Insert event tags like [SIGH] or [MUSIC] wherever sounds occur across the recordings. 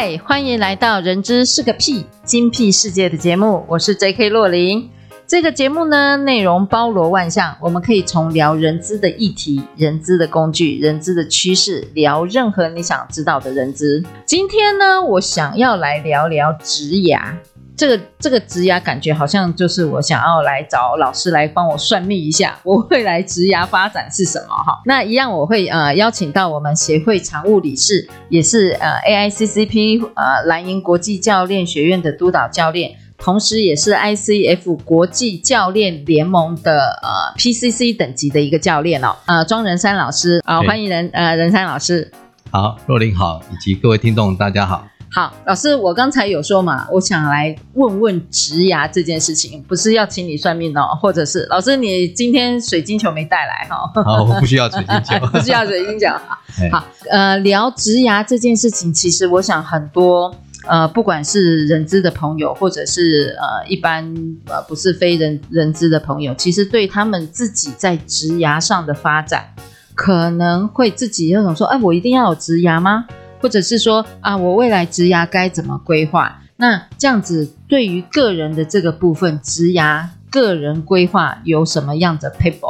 嗨欢迎来到《人资是个屁精辟世界》的节目，我是 J.K. 洛琳。这个节目呢，内容包罗万象，我们可以从聊人资的议题、人资的工具、人资的趋势，聊任何你想知道的人资。今天呢，我想要来聊聊职涯。这个这个职涯感觉好像就是我想要来找老师来帮我算命一下，[LAUGHS] 我未来职涯发展是什么哈？那一样我会呃邀请到我们协会常务理事，也是呃 AICCP 呃蓝银国际教练学院的督导教练，同时也是 ICF 国际教练联盟的呃 PCC 等级的一个教练哦，呃庄仁山老师啊，呃欢迎人呃人山老师。好，若琳好，以及各位听众大家好。好，老师，我刚才有说嘛，我想来问问植牙这件事情，不是要请你算命哦，或者是老师，你今天水晶球没带来哈？好，我不需要水晶球，[LAUGHS] 不需要水晶球。[LAUGHS] 好，呃，聊植牙这件事情，其实我想很多呃，不管是人资的朋友，或者是呃一般呃不是非人人资的朋友，其实对他们自己在职涯上的发展，可能会自己有种说，哎，我一定要有职涯吗？或者是说啊，我未来职涯该怎么规划？那这样子对于个人的这个部分，职涯个人规划有什么样的撇步？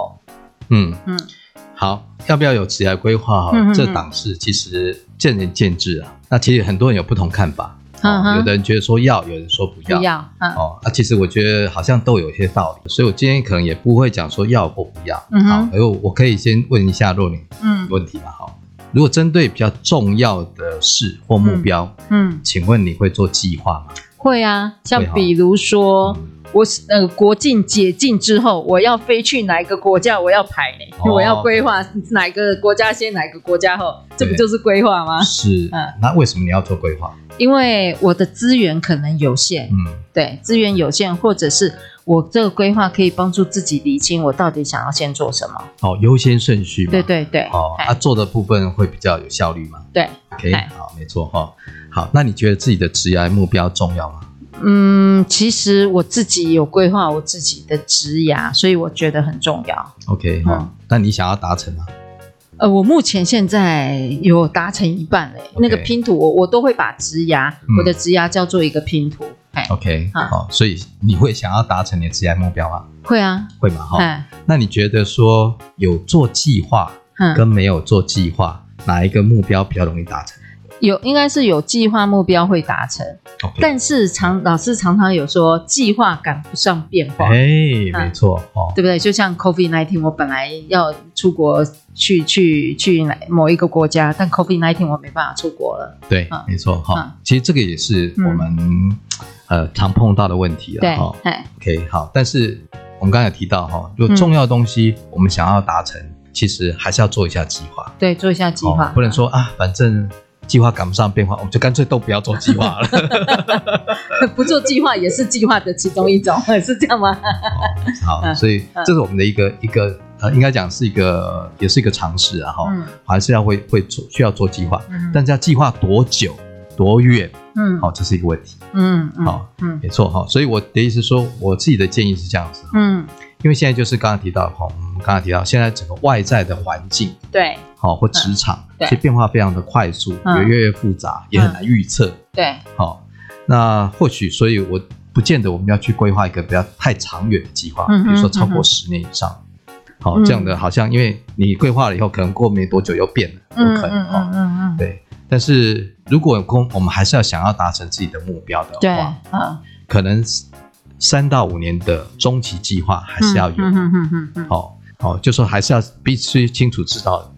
嗯嗯，好，要不要有职涯规划？哈、嗯，这档事其实见仁见智啊。那其实很多人有不同看法，嗯哦、有的人觉得说要，有人说不要。不要，嗯、哦，啊，其实我觉得好像都有一些道理，所以我今天可能也不会讲说要或不要。嗯哼，好，而我可以先问一下若琳，嗯，问题吧，好。如果针对比较重要的事或目标，嗯，嗯，请问你会做计划吗？会啊，像比如说，嗯、我呃国境解禁之后，我要飞去哪一个国家，我要排，哦、[LAUGHS] 我要规划哪个国家先，哪个国家后，这不就是规划吗？是，[LAUGHS] 嗯，那为什么你要做规划？因为我的资源可能有限，嗯，对，资源有限，或者是。我这个规划可以帮助自己理清我到底想要先做什么。哦，优先顺序嘛。对对对。哦，他做的部分会比较有效率嘛？对。OK，好，没错哈。好，那你觉得自己的职业目标重要吗？嗯，其实我自己有规划我自己的职业，所以我觉得很重要。OK，好，那你想要达成吗？呃，我目前现在有达成一半嘞。那个拼图，我我都会把职涯，我的职涯叫做一个拼图。OK，好，所以你会想要达成你的职业目标吗？会啊，会嘛哈。那你觉得说有做计划跟没有做计划，哪一个目标比较容易达成？有，应该是有计划目标会达成。但是常老师常常有说，计划赶不上变化。哎，没错哦，对不对？就像 COVID-19，我本来要出国去去去某一个国家，但 COVID-19 我没办法出国了。对，没错哈。其实这个也是我们。呃，常碰到的问题了哈。对，OK，好。但是我们刚才提到哈，如果重要的东西我们想要达成，其实还是要做一下计划。对，做一下计划，不能说啊，反正计划赶不上变化，我们就干脆都不要做计划了。[LAUGHS] 不做计划也是计划的其中一种，是这样吗？好，所以这是我们的一个一个呃，应该讲是一个，也是一个尝试啊哈。还是要会会做，需要做计划，但是要计划多久？多远？嗯，好，这是一个问题。嗯，好，嗯，没错哈。所以我的意思是说，我自己的建议是这样子。嗯，因为现在就是刚刚提到哈，我们刚刚提到现在整个外在的环境，对，好，或职场，其实变化非常的快速，也越来越复杂，也很难预测。对，好，那或许，所以我不见得我们要去规划一个不要太长远的计划，比如说超过十年以上。好，这样的好像，因为你规划了以后，可能过没多久又变了，有可能哈。嗯嗯，对。但是如果空，我们还是要想要达成自己的目标的话，对，嗯，可能三到五年的中期计划还是要有，嗯嗯嗯嗯，好，好，就说还是要必须清楚知道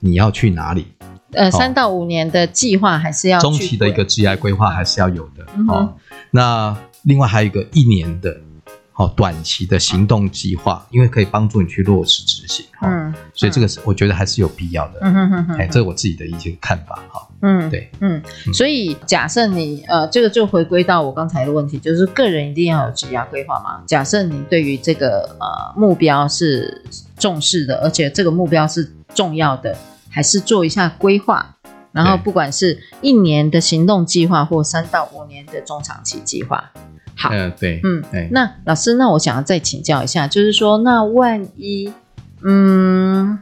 你要去哪里。呃，三到五年的计划还是要中期的一个 GI 规划还是要有的。好，那另外还有一个一年的，好短期的行动计划，因为可以帮助你去落实执行。嗯，所以这个是我觉得还是有必要的。嗯哼哼哼，哎，这是我自己的一些看法哈。嗯，对，嗯，所以假设你呃，这个就回归到我刚才的问题，就是个人一定要有职业规划嘛？假设你对于这个呃目标是重视的，而且这个目标是重要的，还是做一下规划？然后不管是一年的行动计划，或三到五年的中长期计划。好，嗯，对，嗯，对。那老师，那我想要再请教一下，就是说，那万一，嗯，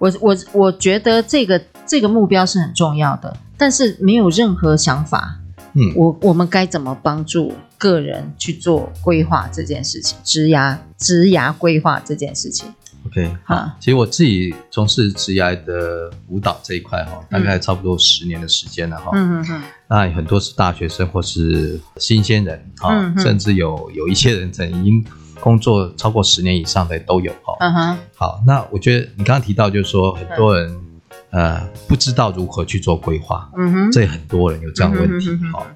我我我觉得这个这个目标是很重要的，但是没有任何想法，嗯，我我们该怎么帮助个人去做规划这件事情？职涯职涯规划这件事情。OK，好，其实我自己从事职涯的舞蹈这一块哈，大概差不多十年的时间了哈。嗯嗯嗯。那很多是大学生或是新鲜人哈，甚至有有一些人曾经工作超过十年以上的都有哈。嗯哼。好，那我觉得你刚刚提到就是说很多人呃不知道如何去做规划，嗯哼，这很多人有这样的问题哈。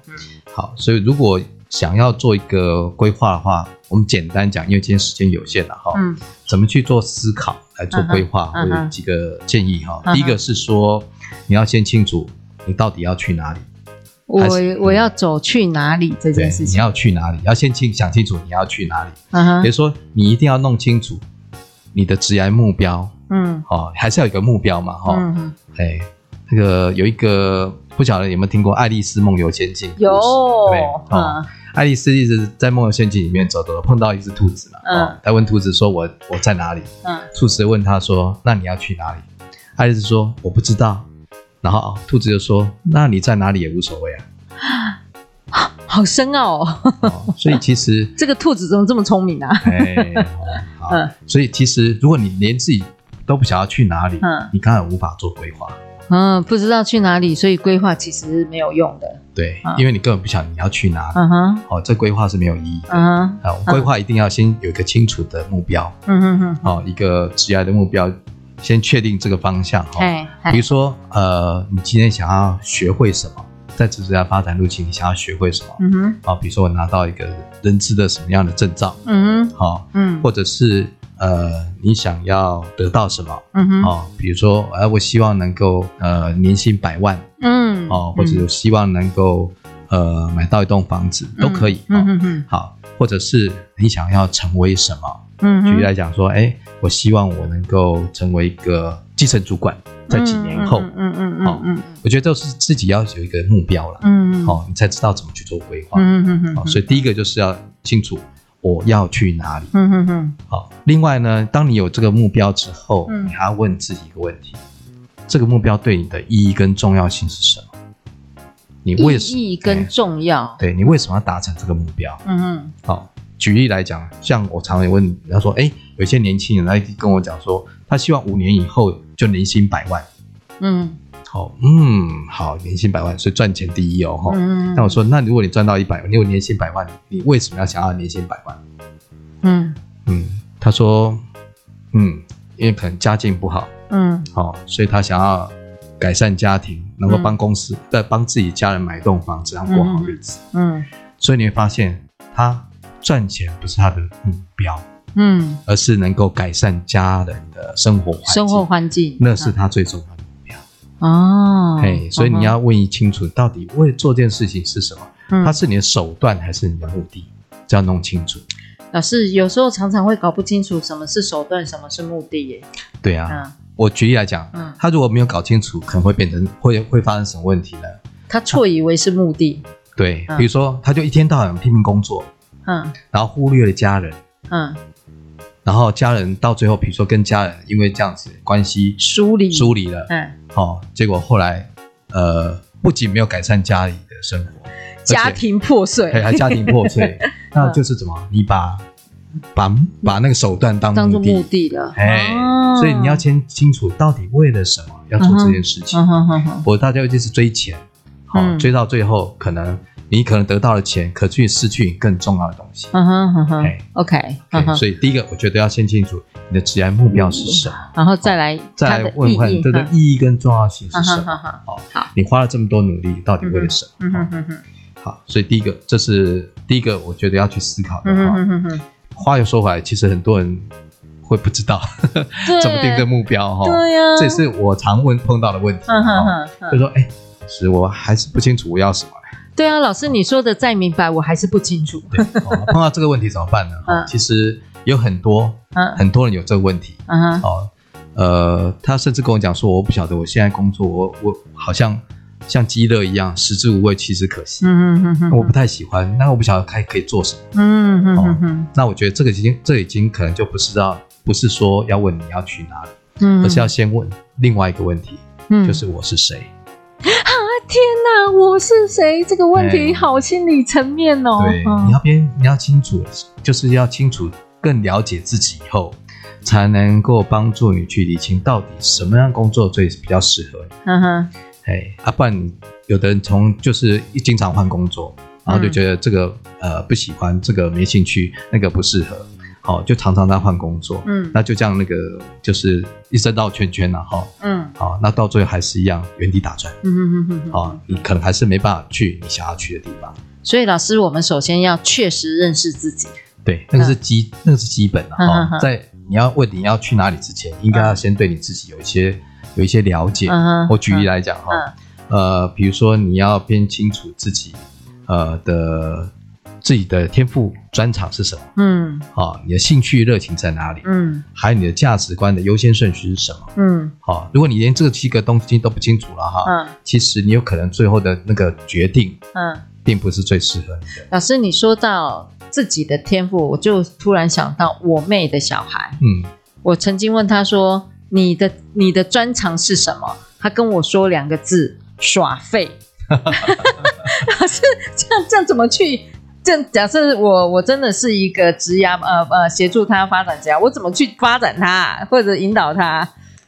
好，所以如果想要做一个规划的话，我们简单讲，因为今天时间有限了哈，嗯，怎么去做思考来做规划，我有几个建议哈。第一个是说，你要先清楚你到底要去哪里，我我要走去哪里这件事情，你要去哪里，要先清想清楚你要去哪里。嗯哼，比如说你一定要弄清楚你的职业目标，嗯，哦，还是要有一个目标嘛，哈，嗯，哎，那个有一个不晓得有没有听过《爱丽丝梦游仙境》？有，对，嗯。爱丽丝一直在梦游仙境里面走走，碰到一只兔子嘛。嗯。他问兔子说：“我我在哪里？”嗯。兔子问他说：“那你要去哪里？”爱丽丝说：“我不知道。”然后兔子就说：“那你在哪里也无所谓啊。[GASPS] ”好深奥哦。所以其实 [LAUGHS] 这个兔子怎么这么聪明啊？哎，好。所以其实如果你连自己都不想要去哪里，嗯，你根本无法做规划。嗯，不知道去哪里，所以规划其实没有用的。对，因为你根本不晓得你要去哪里。嗯哼。哦，这规划是没有意义的。嗯哼。好，规划一定要先有一个清楚的目标。嗯哼哼。哦，一个职业的目标，先确定这个方向。哈。比如说，呃，你今天想要学会什么，在职业发展路径，你想要学会什么？嗯哼。好，比如说我拿到一个人资的什么样的证照？嗯哼。好，嗯，或者是。呃，你想要得到什么？嗯哼，哦，比如说，呃，我希望能够呃年薪百万，嗯，哦，或者希望能够呃买到一栋房子都可以，嗯嗯嗯，好，或者是你想要成为什么？嗯，举例来讲说，哎，我希望我能够成为一个基层主管，在几年后，嗯嗯嗯，好，嗯，我觉得都是自己要有一个目标了，嗯，好，你才知道怎么去做规划，嗯嗯嗯，好，所以第一个就是要清楚。我要去哪里？嗯嗯嗯。好，另外呢，当你有这个目标之后，嗯，你还要问自己一个问题：这个目标对你的意义跟重要性是什么？你为什么意义跟重要？对，你为什么要达成这个目标？嗯嗯。好，举例来讲，像我常常问，他说：“哎，有些年轻人来跟我讲说，他希望五年以后就年薪百万。”嗯。好，嗯，好，年薪百万，所以赚钱第一哦，哈。嗯。那我说，那如果你赚到一百万，你有年薪百万，你为什么要想要年薪百万？嗯嗯，他说，嗯，因为可能家境不好，嗯，好，所以他想要改善家庭，能够帮公司再帮自己家人买一栋房子，然后过好日子。嗯。所以你会发现，他赚钱不是他的目标，嗯，而是能够改善家人的生活环境，生活环境，那是他最重要的。哦，嘿，所以你要问清楚，到底为做这件事情是什么？嗯，它是你的手段还是你的目的？这要弄清楚。老师有时候常常会搞不清楚什么是手段，什么是目的耶。对啊，嗯，我举例来讲，嗯，他如果没有搞清楚，可能会变成会会发生什么问题呢？他错以为是目的。对，比如说，他就一天到晚拼命工作，嗯，然后忽略了家人，嗯。然后家人到最后，比如说跟家人因为这样子关系疏离。疏离了，嗯，好，结果后来呃，不仅没有改善家里的生活，家庭破碎，还家庭破碎，[LAUGHS] 那就是怎么？你把把把那个手段当当做目的。了，哎，所以你要先清楚到底为了什么要做这件事情，我大家就是追钱，好，追到最后可能。你可能得到了钱，可去失去更重要的东西。嗯哼哼哼，OK。所以第一个，我觉得要先清楚你的职业目标是什么，然后再来再来问问这个意义跟重要性是什么。好，好，你花了这么多努力，到底为了什么？嗯哼哼哼。好，所以第一个，这是第一个，我觉得要去思考的。嗯哼哼哼。话又说回来，其实很多人会不知道 [LAUGHS] 怎么定这个目标哈。对呀，这也是我常问碰到的问题。就说哎，是我还是不清楚我要什么。对啊，老师你说的再明白，我还是不清楚。对，碰到这个问题怎么办呢？[LAUGHS] 其实有很多很多人有这个问题。嗯哦，呃，他甚至跟我讲说，我不晓得我现在工作，我我好像。像鸡肋一样，食之无味，弃之可惜。嗯嗯嗯，我不太喜欢，那我不晓得还可以做什么。嗯嗯嗯，那我觉得这个已经，这已经可能就不是要，不是说要问你要去哪里，嗯，而是要先问另外一个问题，嗯，就是我是谁？啊，天哪，我是谁？这个问题好心理层面哦。对，你要边你要清楚，就是要清楚，更了解自己以后，才能够帮助你去理清到底什么样工作最比较适合你。嗯哼。哎，啊，不然有的人从就是一经常换工作，然后就觉得这个、嗯、呃不喜欢，这个没兴趣，那个不适合，好、哦，就常常在换工作，嗯，那就这样那个就是一生绕圈圈了哈，嗯，好、哦，那到最后还是一样原地打转，嗯嗯嗯嗯，好、哦，你可能还是没办法去你想要去的地方。所以老师，我们首先要确实认识自己，对，那个是基，嗯、那个是基本的哈、在你要问你要去哪里之前，应该要先对你自己有一些。有一些了解，嗯、我举例来讲哈，嗯、呃，比如说你要辨清楚自己，呃的自己的天赋专长是什么，嗯，好，你的兴趣热情在哪里，嗯，还有你的价值观的优先顺序是什么，嗯，好，如果你连这七个东西都不清楚了哈，嗯，其实你有可能最后的那个决定，嗯，并不是最适合你的。老师，你说到自己的天赋，我就突然想到我妹的小孩，嗯，我曾经问他说。你的你的专长是什么？他跟我说两个字：耍废。[LAUGHS] 老师，这样这样怎么去？这假设我我真的是一个职涯呃呃协助他发展家，我怎么去发展他或者引导他？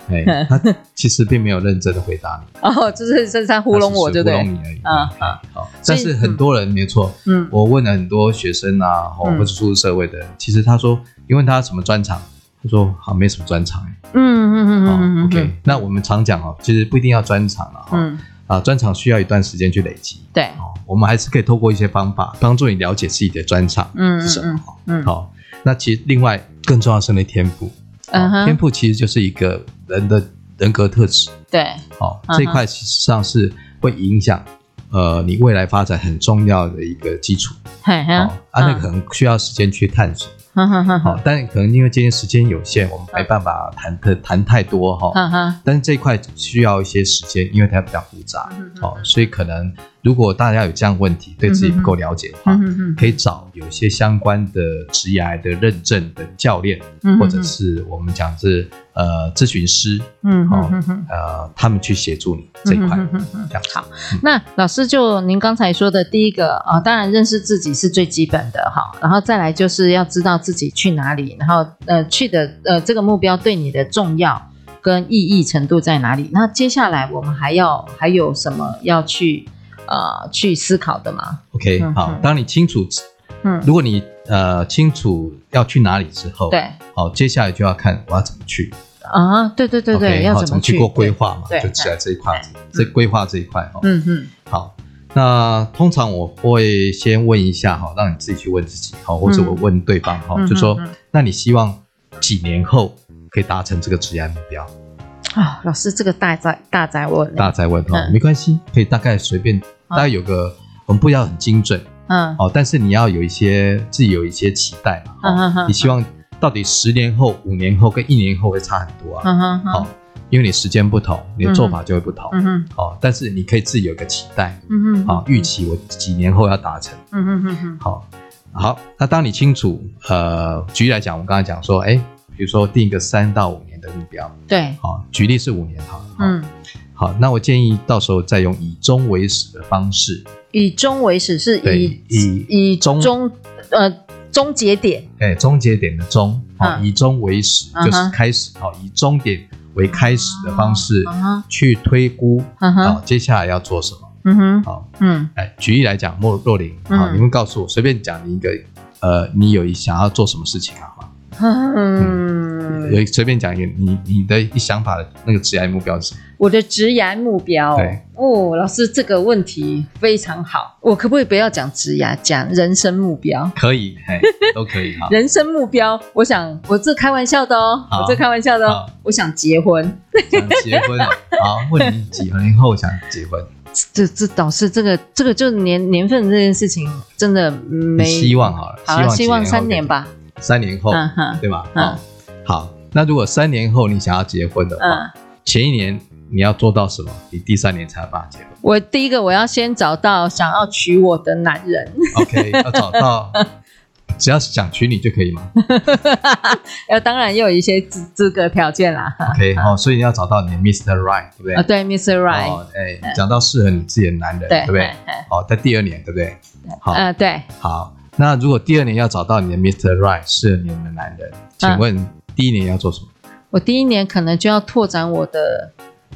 哎，他其实并没有认真的回答你。[LAUGHS] 哦，就是是在糊弄我，对不对？糊弄你而已。啊啊，好。但是很多人没错，嗯，我问了很多学生啊，或者出入社会的人，其实他说，你问他什么专长？他说：“好，没什么专长。”嗯嗯嗯嗯 OK，那我们常讲哦，其实不一定要专长了哈。嗯。啊，专场需要一段时间去累积。对。哦，我们还是可以透过一些方法帮助你了解自己的专场是什么。嗯。好，那其实另外更重要是那天赋。嗯。天赋其实就是一个人的人格特质。对。好，这一块其实上是会影响呃你未来发展很重要的一个基础。嘿。好，啊，那个可能需要时间去探索。[LAUGHS] 好，但可能因为今天时间有限，我们没办法谈的 [LAUGHS] 谈太多哈。但是这一块需要一些时间，因为它比较复杂，哦，所以可能。如果大家有这样问题，对自己不够了解的话，可以找有些相关的职业的认证的教练，或者是我们讲是呃咨询师，嗯，好，呃，他们去协助你这一块。这样好。那老师就您刚才说的第一个啊，当然认识自己是最基本的哈，然后再来就是要知道自己去哪里，然后呃去的呃这个目标对你的重要跟意义程度在哪里？那接下来我们还要还有什么要去？呃，去思考的吗。OK，好。当你清楚，嗯，如果你呃清楚要去哪里之后，对，好，接下来就要看我要怎么去啊。对对对对，要怎么去过规划嘛？就起来这一块，这规划这一块哈。嗯嗯。好，那通常我会先问一下哈，让你自己去问自己哈，或者我问对方哈，就说，那你希望几年后可以达成这个职业目标？啊，老师，这个大在大在问，大在问哈，没关系，可以大概随便。大概有个，我们不要很精准，嗯，哦，但是你要有一些自己有一些期待嘛，嗯哼，你希望到底十年后、五年后跟一年后会差很多啊，嗯哼，好，因为你时间不同，你的做法就会不同，嗯哼，好，但是你可以自己有一个期待，嗯哼，好，预期我几年后要达成，嗯哼嗯哼，好，好，那当你清楚，呃，举例来讲，我刚才讲说，哎，比如说定一个三到五年的目标，对，好，举例是五年，好，嗯。好，那我建议到时候再用以终为始的方式。以终为始是以以以终终呃终结点。哎，终结点的终，好，以终为始就是开始，好，以终点为开始的方式去推估，好，接下来要做什么？嗯哼，好，嗯，哎，举例来讲，莫若琳，好，你们告诉我，随便讲一个，呃，你有想要做什么事情啊？[LAUGHS] 嗯，有随便讲一个，你你的一想法的那个职业目标是什么？我的职涯目标，对哦，老师这个问题非常好，我可不可以不要讲职涯，讲人生目标？可以，嘿，都可以哈。[LAUGHS] 人生目标，我想我这开玩笑的哦，我这开玩笑的哦，我想结婚，想结婚哦。[LAUGHS] 好，问你几年后想结婚？这这导师，这个这个就年年份这件事情真的没希望好了，好，希望三年吧，三年后，对吧？嗯，好，那如果三年后你想要结婚的话，前一年。你要做到什么？你第三年才有办法结婚。我第一个，我要先找到想要娶我的男人。OK，[LAUGHS] 要找到，只要是想娶你就可以吗？要 [LAUGHS] 当然也有一些资资格条件啦。OK，[LAUGHS] 哦，所以你要找到你的 Mr. Right，对不对？啊，对，Mr. Right。哦，哎，找到适合你自己的男人，对不对？好，在第二年，对不对？好，嗯，对。好，那如果第二年要找到你的 Mr. Right，适合你的男人，请问第一年要做什么？我第一年可能就要拓展我的。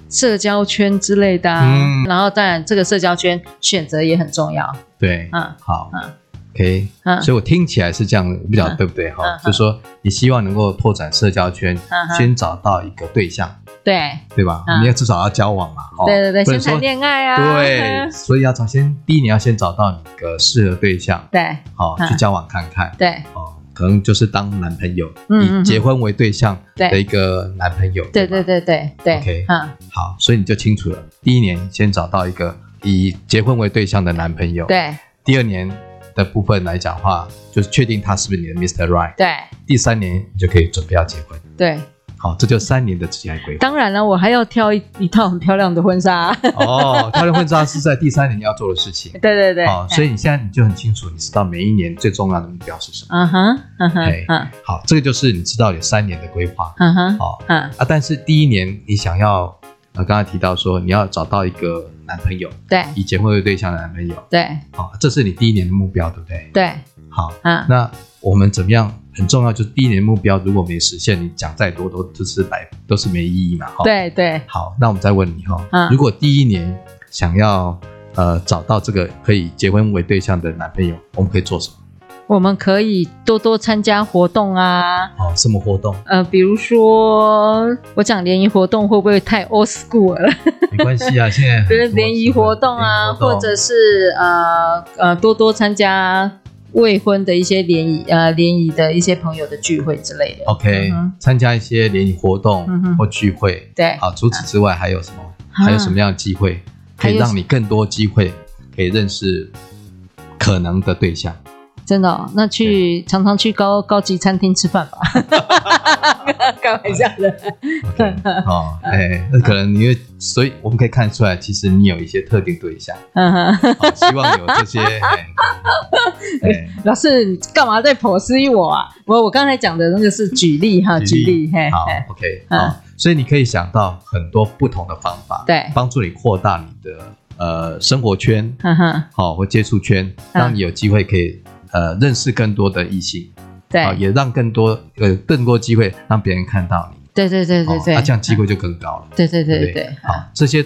社交圈之类的，嗯，然后当然这个社交圈选择也很重要。对，嗯，好，嗯，OK，嗯，所以我听起来是这样，不晓得对不对哈？就是说你希望能够拓展社交圈，先找到一个对象，对，对吧？你要至少要交往嘛，对对对，先谈恋爱啊，对，所以要找先第一年要先找到你个适合对象，对，好去交往看看，对，哦。可能就是当男朋友，以结婚为对象的一个男朋友。对对对对对。OK，嗯，好，所以你就清楚了。第一年先找到一个以结婚为对象的男朋友。对。第二年的部分来讲的话，就是确定他是不是你的 Mr. Right。对。第三年你就可以准备要结婚。对。好，这就三年的职业规划。当然了，我还要挑一一套很漂亮的婚纱。哦，漂亮婚纱是在第三年要做的事情。[LAUGHS] 对对对。哦，所以你现在你就很清楚，你知道每一年最重要的目标是什么。嗯哼，嗯哼，嗯。好，这个就是你知道有三年的规划。嗯哼。好，嗯啊，但是第一年你想要，呃，刚才提到说你要找到一个男朋友，对，以结婚为对象的男朋友，对。好，这是你第一年的目标，对不对？对。好，嗯，那我们怎么样？很重要，就是第一年目标如果没实现，你讲再多都都是白，都是没意义嘛。哈对对。好，那我们再问你哈，如果第一年想要呃找到这个可以结婚为对象的男朋友，我们可以做什么？我们可以多多参加活动啊。哦，什么活动？呃，比如说我讲联谊活动会不会太 old school 了？没关系啊，现在比如 [LAUGHS] 联谊活动啊，或者是呃呃多多参加。未婚的一些联谊，呃，联谊的一些朋友的聚会之类的。OK，参加一些联谊活动或聚会。对，好，除此之外还有什么？还有什么样的机会可以让你更多机会可以认识可能的对象？真的、哦，那去常常去高高级餐厅吃饭吧，[LAUGHS] 开玩笑的。Okay, [LAUGHS] 哦，哎，那可能因为，所以我们可以看出来，其实你有一些特定对象，嗯哼、哦，希望有这些。[LAUGHS] 老师，你干嘛在剖析我啊？我我刚才讲的那个是举例哈，举例。嘿好嘿，OK，好，嗯、所以你可以想到很多不同的方法，对，帮助你扩大你的呃生活圈，好，或接触圈，让你有机会可以。呃，认识更多的异性，对，也让更多呃更多机会让别人看到你，对对对对对，那这样机会就更高了，对对对对，好，这些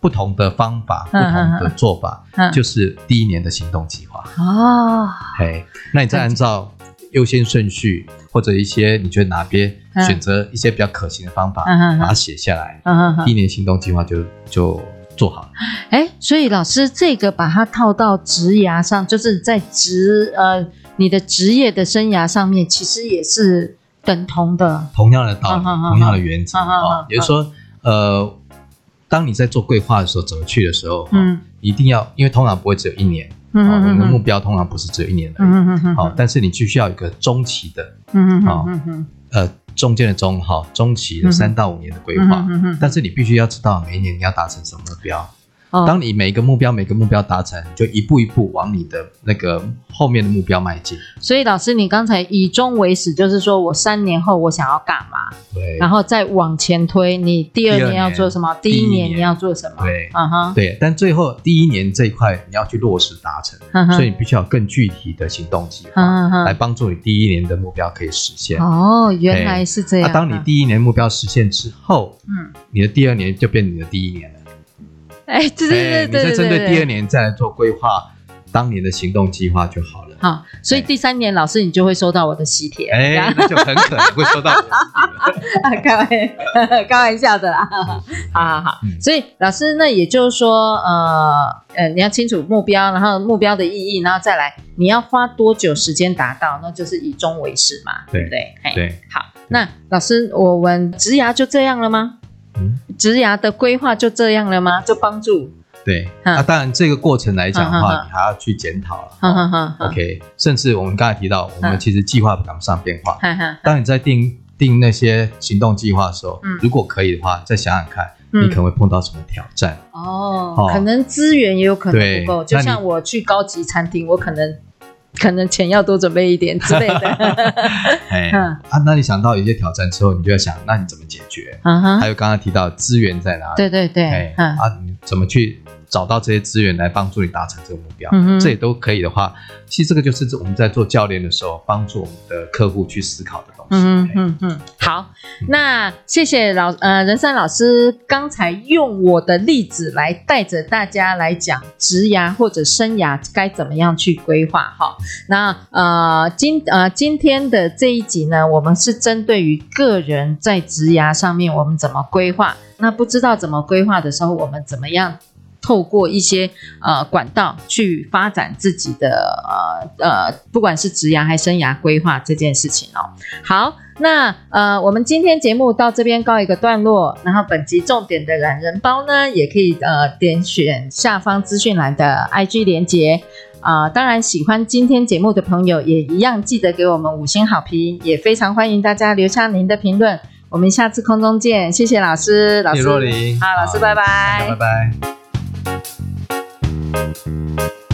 不同的方法、不同的做法，就是第一年的行动计划。哦。嘿，那你再按照优先顺序或者一些你觉得哪边选择一些比较可行的方法，把它写下来，第一年行动计划就就。做好，哎，所以老师这个把它套到职涯上，就是在职呃你的职业的生涯上面，其实也是等同的，同样的道理，同样的原则啊。也就是说，呃，当你在做规划的时候，怎么去的时候，嗯，一定要，因为通常不会只有一年，嗯，你的目标通常不是只有一年的，嗯嗯嗯，好，但是你必须要有一个中期的，嗯嗯嗯，呃。中间的中哈，中期的三到五年的规划，但是你必须要知道每一年你要达成什么目标。哦、当你每一个目标每个目标达成，就一步一步往你的那个后面的目标迈进。所以老师，你刚才以终为始，就是说我三年后我想要干嘛？对，然后再往前推，你第二年要做什么？第一年你要做什么？对，嗯哼，对。但最后第一年这一块你要去落实达成，所以你必须要有更具体的行动计划，来帮助你第一年的目标可以实现。哦，原来是这样。那、啊、当你第一年目标实现之后，嗯，你的第二年就变你的第一年了。哎，对对对对，你再针对第二年再来做规划，当年的行动计划就好了。好，所以第三年老师你就会收到我的喜帖，哎，那就很可能会收到。[LAUGHS] 开玩 [LAUGHS] 开玩笑的啦，好好好。嗯、所以老师，那也就是说，呃呃，你要清楚目标，然后目标的意义，然后再来你要花多久时间达到，那就是以终为始嘛，对不对？对，对好。那老师，我们职涯就这样了吗？嗯，职涯的规划就这样了吗？就帮助。对，那、啊、当然这个过程来讲的话，嗯、你还要去检讨了。OK，甚至我们刚才提到，我们其实计划赶不上变化。当你在定定那些行动计划的时候，嗯，如果可以的话，再想想看，你可能会碰到什么挑战。哦、嗯。可能资源也有可能不够，就像我去高级餐厅，我可能可能钱要多准备一点之类的。[LAUGHS] 哎，啊，那你想到一些挑战之后，你就要想，那你怎么解决？嗯哼。还有刚刚提到资源在哪里？对对对。嗯。啊，你怎么去？找到这些资源来帮助你达成这个目标，嗯，这也都可以的话，其实这个就是我们在做教练的时候帮助我们的客户去思考的东西。嗯嗯嗯。好，那谢谢老呃任山老师刚才用我的例子来带着大家来讲职涯或者生涯该怎么样去规划哈。那呃今呃今天的这一集呢，我们是针对于个人在职涯上面我们怎么规划。那不知道怎么规划的时候，我们怎么样？透过一些呃管道去发展自己的呃呃，不管是职涯还是生涯规划这件事情哦。好，那呃，我们今天节目到这边告一个段落。然后本集重点的懒人包呢，也可以呃点选下方资讯栏的 IG 连接啊、呃。当然，喜欢今天节目的朋友也一样记得给我们五星好评，也非常欢迎大家留下您的评论。我们下次空中见，谢谢老师，老师，好，老师，拜拜，拜拜。Thank you.